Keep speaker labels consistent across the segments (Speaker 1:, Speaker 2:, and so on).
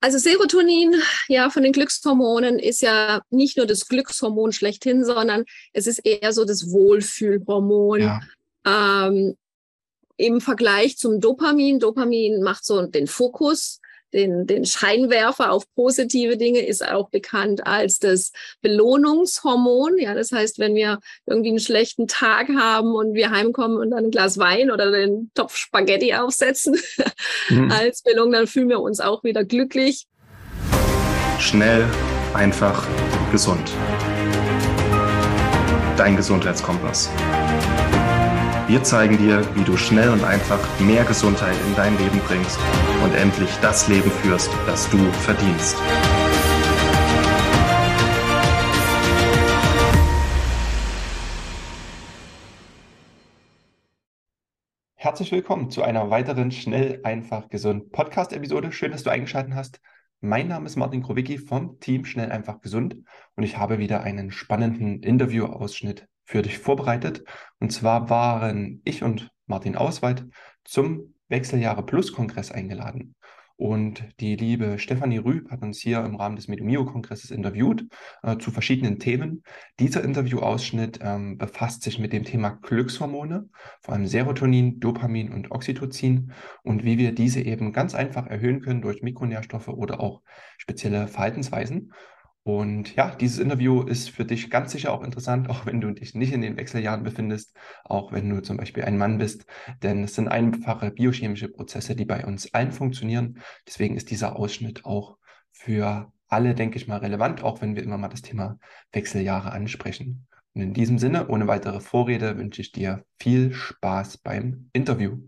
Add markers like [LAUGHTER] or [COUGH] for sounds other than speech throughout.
Speaker 1: Also Serotonin, ja, von den Glückshormonen ist ja nicht nur das Glückshormon schlechthin, sondern es ist eher so das Wohlfühlhormon. Ja. Ähm, Im Vergleich zum Dopamin. Dopamin macht so den Fokus den, den Scheinwerfer auf positive Dinge ist auch bekannt als das Belohnungshormon. Ja, das heißt, wenn wir irgendwie einen schlechten Tag haben und wir heimkommen und dann ein Glas Wein oder den Topf Spaghetti aufsetzen mhm. [LAUGHS] als Belohnung, dann fühlen wir uns auch wieder glücklich.
Speaker 2: Schnell, einfach, gesund. Dein Gesundheitskompass. Wir zeigen dir, wie du schnell und einfach mehr Gesundheit in dein Leben bringst und endlich das Leben führst, das du verdienst. Herzlich willkommen zu einer weiteren Schnell, einfach, gesund Podcast-Episode. Schön, dass du eingeschaltet hast. Mein Name ist Martin Krowicki vom Team Schnell, einfach, gesund und ich habe wieder einen spannenden Interviewausschnitt für dich vorbereitet. Und zwar waren ich und Martin Auswald zum Wechseljahre Plus Kongress eingeladen. Und die liebe Stefanie Rüb hat uns hier im Rahmen des Medomio-Kongresses interviewt äh, zu verschiedenen Themen. Dieser Interviewausschnitt ähm, befasst sich mit dem Thema Glückshormone, vor allem Serotonin, Dopamin und Oxytocin und wie wir diese eben ganz einfach erhöhen können durch Mikronährstoffe oder auch spezielle Verhaltensweisen. Und ja, dieses Interview ist für dich ganz sicher auch interessant, [LAUGHS] auch wenn du dich nicht in den Wechseljahren befindest, auch wenn du zum Beispiel ein Mann bist, denn es sind einfache biochemische Prozesse, die bei uns allen funktionieren. Deswegen ist dieser Ausschnitt auch für alle, denke ich mal, relevant, auch wenn wir immer mal das Thema Wechseljahre ansprechen. Und in diesem Sinne, ohne weitere Vorrede, wünsche ich dir viel Spaß beim Interview.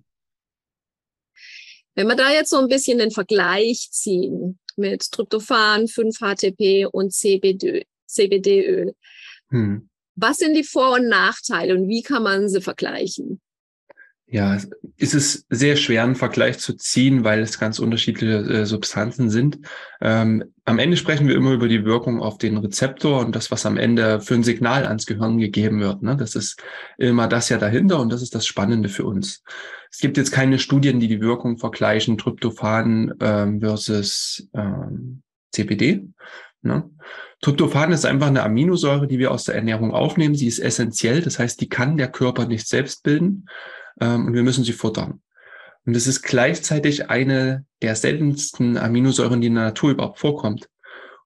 Speaker 1: Wenn wir da jetzt so ein bisschen den Vergleich ziehen, mit Tryptophan, 5-HTP und CBD, CBD-Öl. Hm. Was sind die Vor- und Nachteile und wie kann man sie vergleichen?
Speaker 2: Ja, ist es sehr schwer, einen Vergleich zu ziehen, weil es ganz unterschiedliche äh, Substanzen sind. Ähm, am Ende sprechen wir immer über die Wirkung auf den Rezeptor und das, was am Ende für ein Signal ans Gehirn gegeben wird. Ne? Das ist immer das ja dahinter und das ist das Spannende für uns. Es gibt jetzt keine Studien, die die Wirkung vergleichen, Tryptophan ähm, versus ähm, CBD. Ne? Tryptophan ist einfach eine Aminosäure, die wir aus der Ernährung aufnehmen. Sie ist essentiell, das heißt, die kann der Körper nicht selbst bilden ähm, und wir müssen sie futtern. Und es ist gleichzeitig eine der seltensten Aminosäuren, die in der Natur überhaupt vorkommt.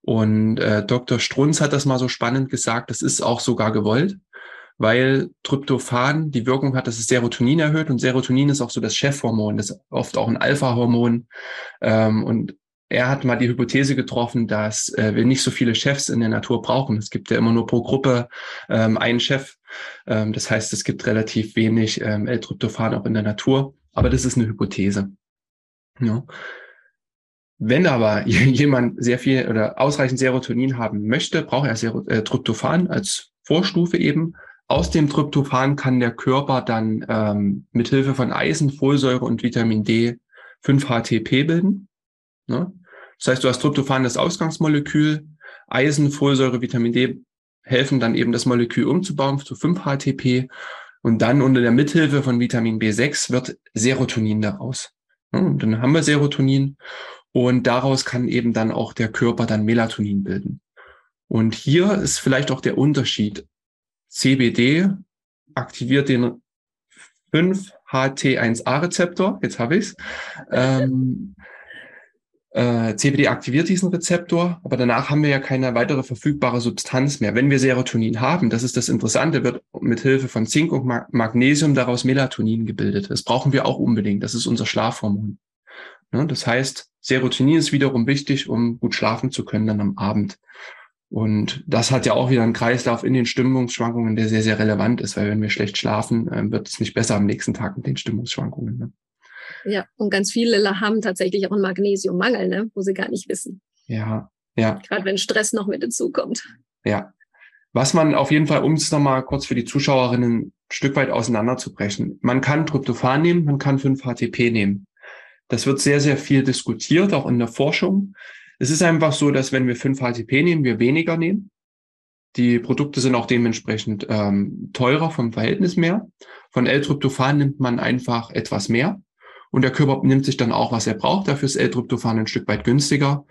Speaker 2: Und äh, Dr. Strunz hat das mal so spannend gesagt, das ist auch sogar gewollt, weil Tryptophan die Wirkung hat, dass es Serotonin erhöht und Serotonin ist auch so das Chefhormon, das ist oft auch ein Alpha-Hormon. Ähm, und er hat mal die Hypothese getroffen, dass äh, wir nicht so viele Chefs in der Natur brauchen. Es gibt ja immer nur pro Gruppe ähm, einen Chef. Ähm, das heißt, es gibt relativ wenig ähm, L-Tryptophan auch in der Natur. Aber das ist eine Hypothese. Ja. Wenn aber [LAUGHS] jemand sehr viel oder ausreichend Serotonin haben möchte, braucht er Ser äh, Tryptophan als Vorstufe eben. Aus dem Tryptophan kann der Körper dann ähm, mit Hilfe von Eisen, Folsäure und Vitamin D 5-HTP bilden. Ne? Das heißt, du hast Tryptophan das Ausgangsmolekül, Eisen, Folsäure, Vitamin D helfen dann eben das Molekül umzubauen zu 5-HTP und dann unter der Mithilfe von Vitamin B6 wird Serotonin daraus. Ne? Und dann haben wir Serotonin und daraus kann eben dann auch der Körper dann Melatonin bilden. Und hier ist vielleicht auch der Unterschied. CBD aktiviert den 5-HT1A-Rezeptor, jetzt habe ich es. [LAUGHS] Ähm, äh, CBD aktiviert diesen Rezeptor, aber danach haben wir ja keine weitere verfügbare Substanz mehr. Wenn wir Serotonin haben, das ist das Interessante, wird mit Hilfe von Zink und Magnesium daraus Melatonin gebildet. Das brauchen wir auch unbedingt. Das ist unser Schlafhormon. Ne? Das heißt, Serotonin ist wiederum wichtig, um gut schlafen zu können dann am Abend. Und das hat ja auch wieder einen Kreislauf in den Stimmungsschwankungen, der sehr, sehr relevant ist, weil wenn wir schlecht schlafen, äh, wird es nicht besser am nächsten Tag mit den Stimmungsschwankungen. Ne?
Speaker 1: Ja, und ganz viele haben tatsächlich auch einen Magnesiummangel, ne? wo sie gar nicht wissen.
Speaker 2: Ja, ja.
Speaker 1: Gerade wenn Stress noch mit dazukommt.
Speaker 2: Ja. Was man auf jeden Fall, um es nochmal kurz für die Zuschauerinnen ein Stück weit auseinanderzubrechen. Man kann Tryptophan nehmen, man kann 5-HTP nehmen. Das wird sehr, sehr viel diskutiert, auch in der Forschung. Es ist einfach so, dass wenn wir 5-HTP nehmen, wir weniger nehmen. Die Produkte sind auch dementsprechend ähm, teurer vom Verhältnis mehr. Von L-Tryptophan nimmt man einfach etwas mehr. Und der Körper nimmt sich dann auch, was er braucht. Dafür ist L-Tryptophan ein Stück weit günstiger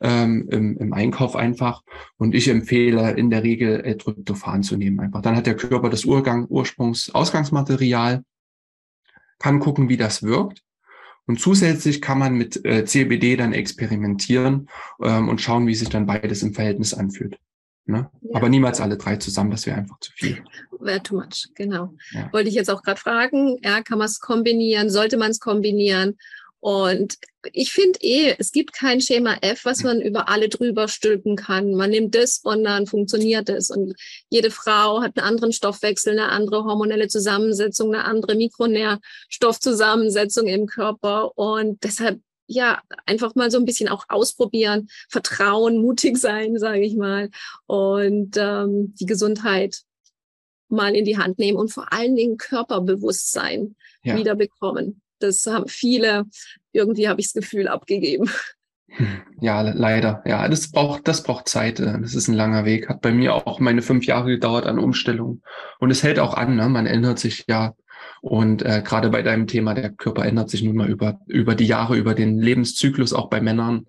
Speaker 2: ähm, im, im Einkauf einfach. Und ich empfehle in der Regel L-Tryptophan zu nehmen einfach. Dann hat der Körper das Urgang, Ursprungs-Ausgangsmaterial, kann gucken, wie das wirkt. Und zusätzlich kann man mit äh, CBD dann experimentieren ähm, und schauen, wie sich dann beides im Verhältnis anfühlt. Ne? Ja. Aber niemals alle drei zusammen, das wäre einfach zu viel.
Speaker 1: Wäre too much, genau. Ja. Wollte ich jetzt auch gerade fragen, ja, kann man es kombinieren, sollte man es kombinieren? Und ich finde eh, es gibt kein Schema F, was man über alle drüber stülpen kann. Man nimmt das und dann funktioniert es. Und jede Frau hat einen anderen Stoffwechsel, eine andere hormonelle Zusammensetzung, eine andere Mikronährstoffzusammensetzung im Körper. Und deshalb ja, einfach mal so ein bisschen auch ausprobieren, vertrauen, mutig sein, sage ich mal, und ähm, die Gesundheit mal in die Hand nehmen und vor allen Dingen Körperbewusstsein ja. wieder bekommen. Das haben viele, irgendwie habe ich das Gefühl, abgegeben.
Speaker 2: Ja, leider. Ja, das braucht, das braucht Zeit. Äh, das ist ein langer Weg. Hat bei mir auch meine fünf Jahre gedauert an Umstellung. Und es hält auch an. Ne? Man ändert sich ja und äh, gerade bei deinem Thema, der Körper ändert sich nun mal über, über die Jahre, über den Lebenszyklus, auch bei Männern.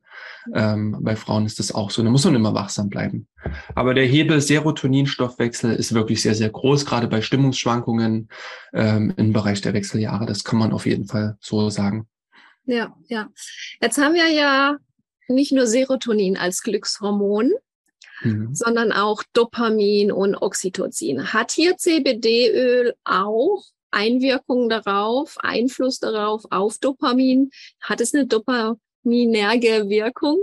Speaker 2: Ähm, bei Frauen ist das auch so. Da muss man immer wachsam bleiben. Aber der Hebel Serotoninstoffwechsel ist wirklich sehr, sehr groß, gerade bei Stimmungsschwankungen ähm, im Bereich der Wechseljahre. Das kann man auf jeden Fall so sagen.
Speaker 1: Ja, ja. Jetzt haben wir ja nicht nur Serotonin als Glückshormon, mhm. sondern auch Dopamin und Oxytocin. Hat hier CBD-Öl auch Einwirkung darauf, Einfluss darauf auf Dopamin? Hat es eine dopaminerge Wirkung?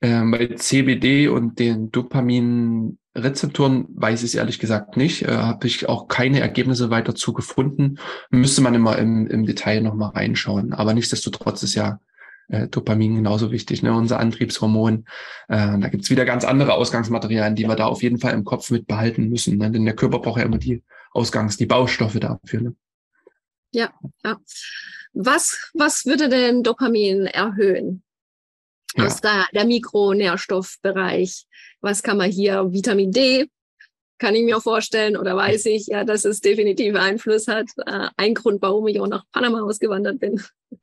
Speaker 2: Ähm, bei CBD und den Dopaminrezeptoren weiß ich es ehrlich gesagt nicht. Äh, Habe ich auch keine Ergebnisse weiter zu gefunden. Müsste man immer im, im Detail nochmal reinschauen. Aber nichtsdestotrotz ist ja äh, Dopamin genauso wichtig, ne? unser Antriebshormon. Äh, da gibt's wieder ganz andere Ausgangsmaterialien, die wir da auf jeden Fall im Kopf mit behalten müssen. Ne? Denn der Körper braucht ja immer die Ausgangs-, die Baustoffe dafür. Ne?
Speaker 1: Ja, ja. Was, was würde denn Dopamin erhöhen? Ja. Aus der, der Mikronährstoffbereich. Was kann man hier? Vitamin D, kann ich mir vorstellen oder weiß ich, ja, dass es definitiv Einfluss hat. Äh, ein Grund, warum ich auch nach Panama ausgewandert bin. [LAUGHS]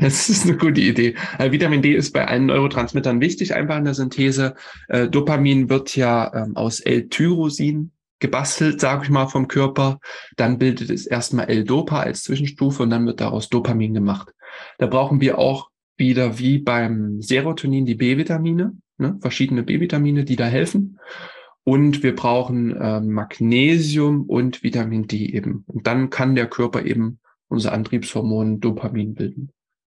Speaker 2: das ist eine gute Idee. Äh, Vitamin D ist bei allen Neurotransmittern wichtig, einfach in der Synthese. Äh, Dopamin wird ja ähm, aus L-Tyrosin gebastelt, sage ich mal, vom Körper. Dann bildet es erstmal L-Dopa als Zwischenstufe und dann wird daraus Dopamin gemacht. Da brauchen wir auch wieder wie beim Serotonin die B-Vitamine, ne? verschiedene B-Vitamine, die da helfen. Und wir brauchen äh, Magnesium und Vitamin D eben. Und dann kann der Körper eben unser Antriebshormon Dopamin bilden.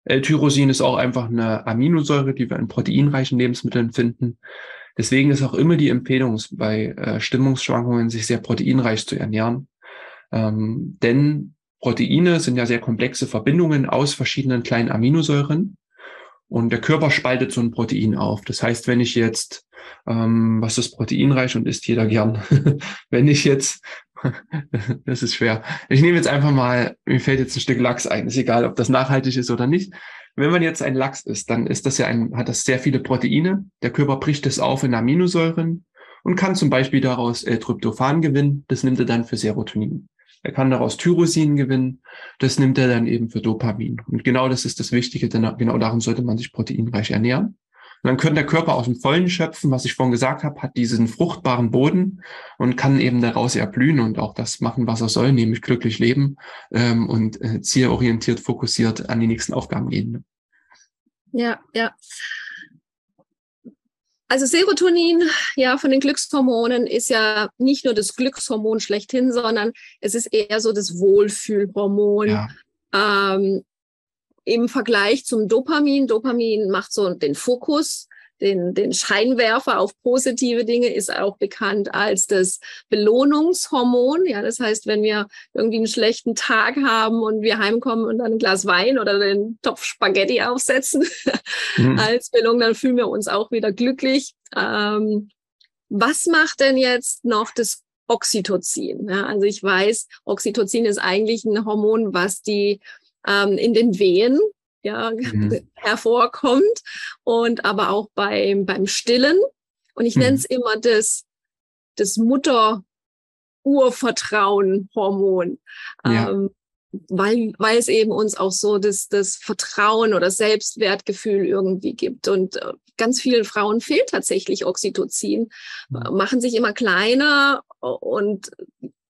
Speaker 2: L-Tyrosin ist auch einfach eine Aminosäure, die wir in proteinreichen Lebensmitteln finden. Deswegen ist auch immer die Empfehlung bei äh, Stimmungsschwankungen, sich sehr proteinreich zu ernähren. Ähm, denn Proteine sind ja sehr komplexe Verbindungen aus verschiedenen kleinen Aminosäuren. Und der Körper spaltet so ein Protein auf. Das heißt, wenn ich jetzt, ähm, was ist proteinreich und isst jeder gern, [LAUGHS] wenn ich jetzt, [LAUGHS] das ist schwer, ich nehme jetzt einfach mal, mir fällt jetzt ein Stück Lachs ein, ist egal, ob das nachhaltig ist oder nicht. Wenn man jetzt ein Lachs isst, dann ist das ja ein, hat das sehr viele Proteine. Der Körper bricht es auf in Aminosäuren und kann zum Beispiel daraus äh, Tryptophan gewinnen. Das nimmt er dann für Serotonin. Er kann daraus Tyrosin gewinnen. Das nimmt er dann eben für Dopamin. Und genau das ist das Wichtige, denn genau darum sollte man sich proteinreich ernähren. Und dann könnte der Körper aus dem Vollen schöpfen, was ich vorhin gesagt habe, hat diesen fruchtbaren Boden und kann eben daraus erblühen und auch das machen, was er soll, nämlich glücklich leben ähm, und äh, zielorientiert, fokussiert an die nächsten Aufgaben gehen.
Speaker 1: Ja, ja. Also Serotonin, ja, von den Glückshormonen ist ja nicht nur das Glückshormon schlechthin, sondern es ist eher so das Wohlfühlhormon. Ja. Ähm, Im Vergleich zum Dopamin. Dopamin macht so den Fokus den, den Scheinwerfer auf positive Dinge ist auch bekannt als das Belohnungshormon. Ja, das heißt, wenn wir irgendwie einen schlechten Tag haben und wir heimkommen und dann ein Glas Wein oder den Topf Spaghetti aufsetzen [LAUGHS] mhm. als Belohnung, dann fühlen wir uns auch wieder glücklich. Ähm, was macht denn jetzt noch das Oxytocin? Ja, also ich weiß, Oxytocin ist eigentlich ein Hormon, was die ähm, in den Wehen ja, mhm. [LAUGHS] hervorkommt und aber auch beim, beim Stillen. Und ich mhm. nenne es immer das, das Mutter-Urvertrauen-Hormon. Ja. Ähm, weil, weil es eben uns auch so das, das Vertrauen oder Selbstwertgefühl irgendwie gibt. Und äh, ganz vielen Frauen fehlt tatsächlich Oxytocin, mhm. machen sich immer kleiner und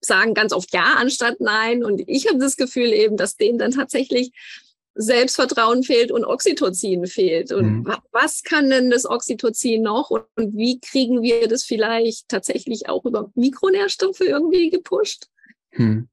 Speaker 1: sagen ganz oft Ja anstatt Nein. Und ich habe das Gefühl eben, dass denen dann tatsächlich Selbstvertrauen fehlt und Oxytocin fehlt. Und mhm. was kann denn das Oxytocin noch und, und wie kriegen wir das vielleicht tatsächlich auch über Mikronährstoffe irgendwie gepusht?
Speaker 2: Hm.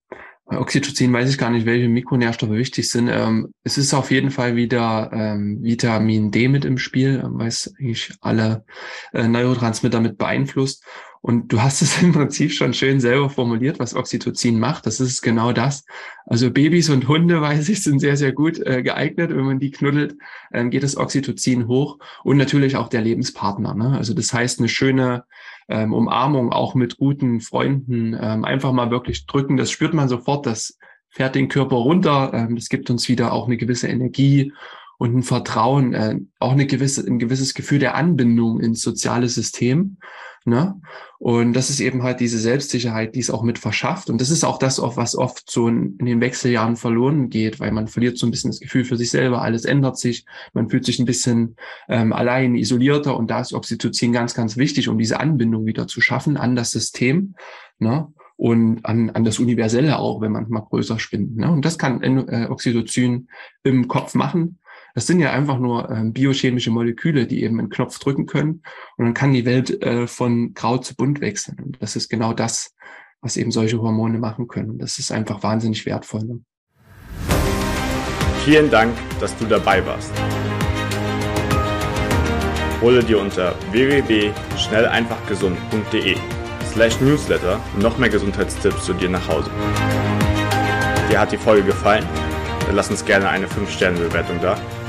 Speaker 2: Oxytocin weiß ich gar nicht, welche Mikronährstoffe wichtig sind. Ähm, es ist auf jeden Fall wieder ähm, Vitamin D mit im Spiel, weil es eigentlich alle äh, Neurotransmitter mit beeinflusst. Und du hast es [LAUGHS] im Prinzip schon schön selber formuliert, was Oxytocin macht. Das ist genau das. Also Babys und Hunde, [LAUGHS] weiß ich, sind sehr, sehr gut äh, geeignet. Wenn man die knuddelt, ähm, geht das Oxytocin hoch. Und natürlich auch der Lebenspartner. Ne? Also das heißt, eine schöne ähm, Umarmung auch mit guten Freunden, ähm, einfach mal wirklich drücken. Das spürt man sofort. Das fährt den Körper runter. Ähm, das gibt uns wieder auch eine gewisse Energie und ein Vertrauen, äh, auch eine gewisse, ein gewisses Gefühl der Anbindung ins soziale System. Ne? Und das ist eben halt diese Selbstsicherheit, die es auch mit verschafft. Und das ist auch das, was oft so in, den Wechseljahren verloren geht, weil man verliert so ein bisschen das Gefühl für sich selber, alles ändert sich, man fühlt sich ein bisschen ähm, allein, isolierter und da ist Oxytocin ganz, ganz wichtig, um diese Anbindung wieder zu schaffen an das System. Ne? und an, an das Universelle auch, wenn man mal größer spinnt. Ne? Und das kann äh, Oxytocin im Kopf machen. Das sind ja einfach nur ähm, biochemische Moleküle, die eben einen Knopf drücken können und dann kann die Welt äh, von grau zu bunt wechseln. Und das ist genau das, was eben solche Hormone machen können. Das ist einfach wahnsinnig wertvoll. Ne?
Speaker 3: Vielen Dank, dass du dabei warst. Hole dir unter www.schnelleinfachgesund.de slash newsletter noch mehr Gesundheitstipps zu dir nach Hause. Dir hat die Folge gefallen? Dann lass uns gerne eine 5-Sterne-Bewertung da